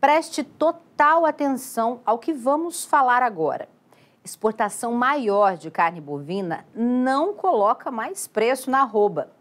Preste total atenção ao que vamos falar agora. Exportação maior de carne bovina não coloca mais preço na arroba.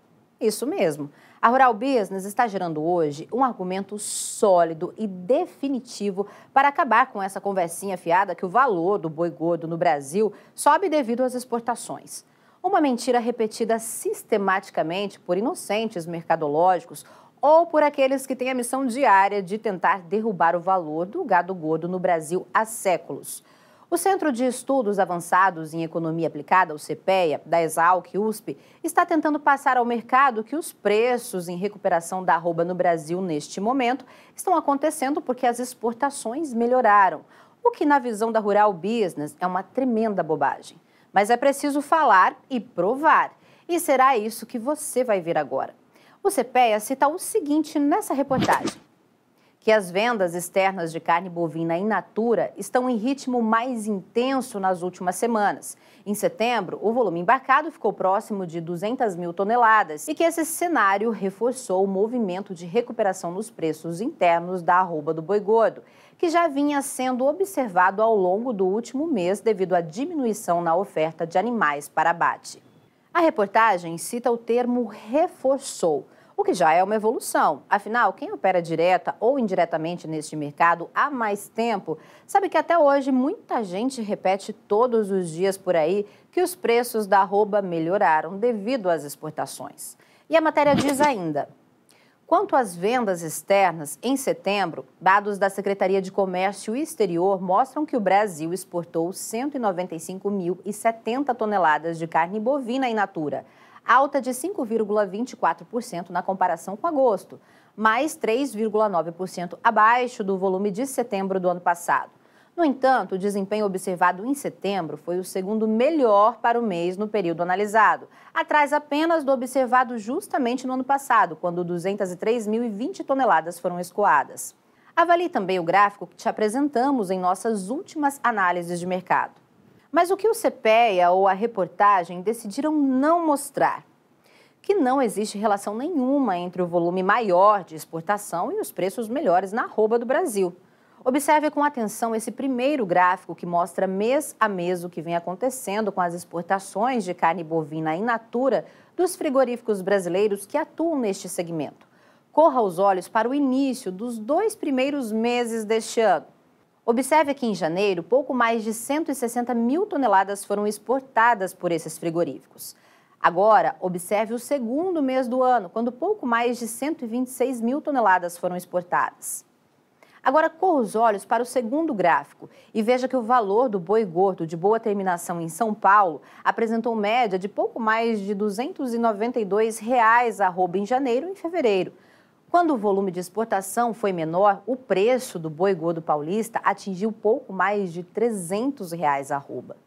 Isso mesmo. A Rural Business está gerando hoje um argumento sólido e definitivo para acabar com essa conversinha fiada que o valor do boi gordo no Brasil sobe devido às exportações. Uma mentira repetida sistematicamente por inocentes mercadológicos ou por aqueles que têm a missão diária de tentar derrubar o valor do gado gordo no Brasil há séculos. O Centro de Estudos Avançados em Economia Aplicada, o CPEA, da Exalc USP, está tentando passar ao mercado que os preços em recuperação da arroba no Brasil neste momento estão acontecendo porque as exportações melhoraram, o que na visão da Rural Business é uma tremenda bobagem. Mas é preciso falar e provar. E será isso que você vai ver agora. O CPEA cita o seguinte nessa reportagem que as vendas externas de carne bovina in natura estão em ritmo mais intenso nas últimas semanas. Em setembro, o volume embarcado ficou próximo de 200 mil toneladas e que esse cenário reforçou o movimento de recuperação nos preços internos da arroba do boi gordo, que já vinha sendo observado ao longo do último mês devido à diminuição na oferta de animais para abate. A reportagem cita o termo reforçou o que já é uma evolução. Afinal, quem opera direta ou indiretamente neste mercado há mais tempo sabe que até hoje muita gente repete todos os dias por aí que os preços da arroba melhoraram devido às exportações. E a matéria diz ainda. Quanto às vendas externas, em setembro, dados da Secretaria de Comércio Exterior mostram que o Brasil exportou 195.070 toneladas de carne bovina in natura, alta de 5,24% na comparação com agosto, mais 3,9% abaixo do volume de setembro do ano passado. No entanto, o desempenho observado em setembro foi o segundo melhor para o mês no período analisado, atrás apenas do observado justamente no ano passado, quando 203.020 toneladas foram escoadas. Avalie também o gráfico que te apresentamos em nossas últimas análises de mercado. Mas o que o CPEA ou a reportagem decidiram não mostrar? Que não existe relação nenhuma entre o volume maior de exportação e os preços melhores na arroba do Brasil. Observe com atenção esse primeiro gráfico que mostra mês a mês o que vem acontecendo com as exportações de carne bovina in natura dos frigoríficos brasileiros que atuam neste segmento. Corra os olhos para o início dos dois primeiros meses deste ano. Observe que em janeiro, pouco mais de 160 mil toneladas foram exportadas por esses frigoríficos. Agora, observe o segundo mês do ano, quando pouco mais de 126 mil toneladas foram exportadas. Agora, corra os olhos para o segundo gráfico e veja que o valor do boi gordo de boa terminação em São Paulo apresentou média de pouco mais de 292 reais arroba em janeiro e em fevereiro, quando o volume de exportação foi menor, o preço do boi gordo paulista atingiu pouco mais de 300 reais arroba.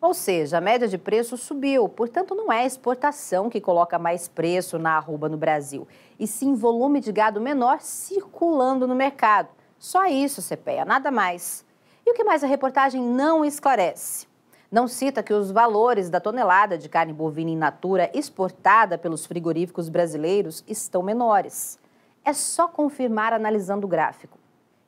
Ou seja, a média de preço subiu, portanto não é a exportação que coloca mais preço na arroba no Brasil, e sim volume de gado menor circulando no mercado. Só isso, CPEA, nada mais. E o que mais a reportagem não esclarece? Não cita que os valores da tonelada de carne bovina in natura exportada pelos frigoríficos brasileiros estão menores. É só confirmar analisando o gráfico.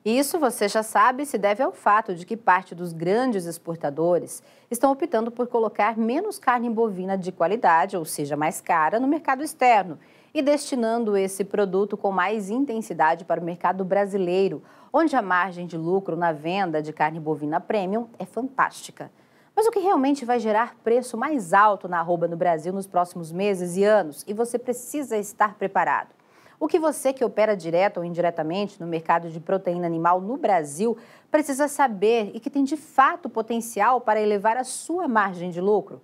Isso você já sabe se deve ao fato de que parte dos grandes exportadores estão optando por colocar menos carne bovina de qualidade, ou seja, mais cara, no mercado externo e destinando esse produto com mais intensidade para o mercado brasileiro, onde a margem de lucro na venda de carne bovina premium é fantástica. Mas o que realmente vai gerar preço mais alto na arroba no Brasil nos próximos meses e anos? E você precisa estar preparado. O que você que opera direto ou indiretamente no mercado de proteína animal no Brasil precisa saber e que tem de fato potencial para elevar a sua margem de lucro?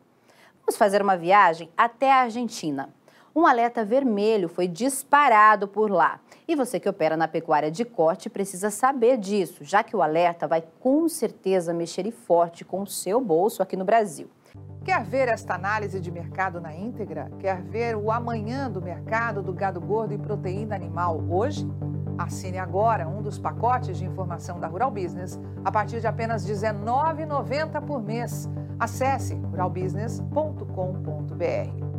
Vamos fazer uma viagem até a Argentina. Um alerta vermelho foi disparado por lá. E você que opera na pecuária de corte precisa saber disso, já que o alerta vai com certeza mexer e forte com o seu bolso aqui no Brasil. Quer ver esta análise de mercado na íntegra? Quer ver o amanhã do mercado do gado gordo e proteína animal hoje? Assine agora um dos pacotes de informação da Rural Business a partir de apenas R$ 19,90 por mês. Acesse ruralbusiness.com.br.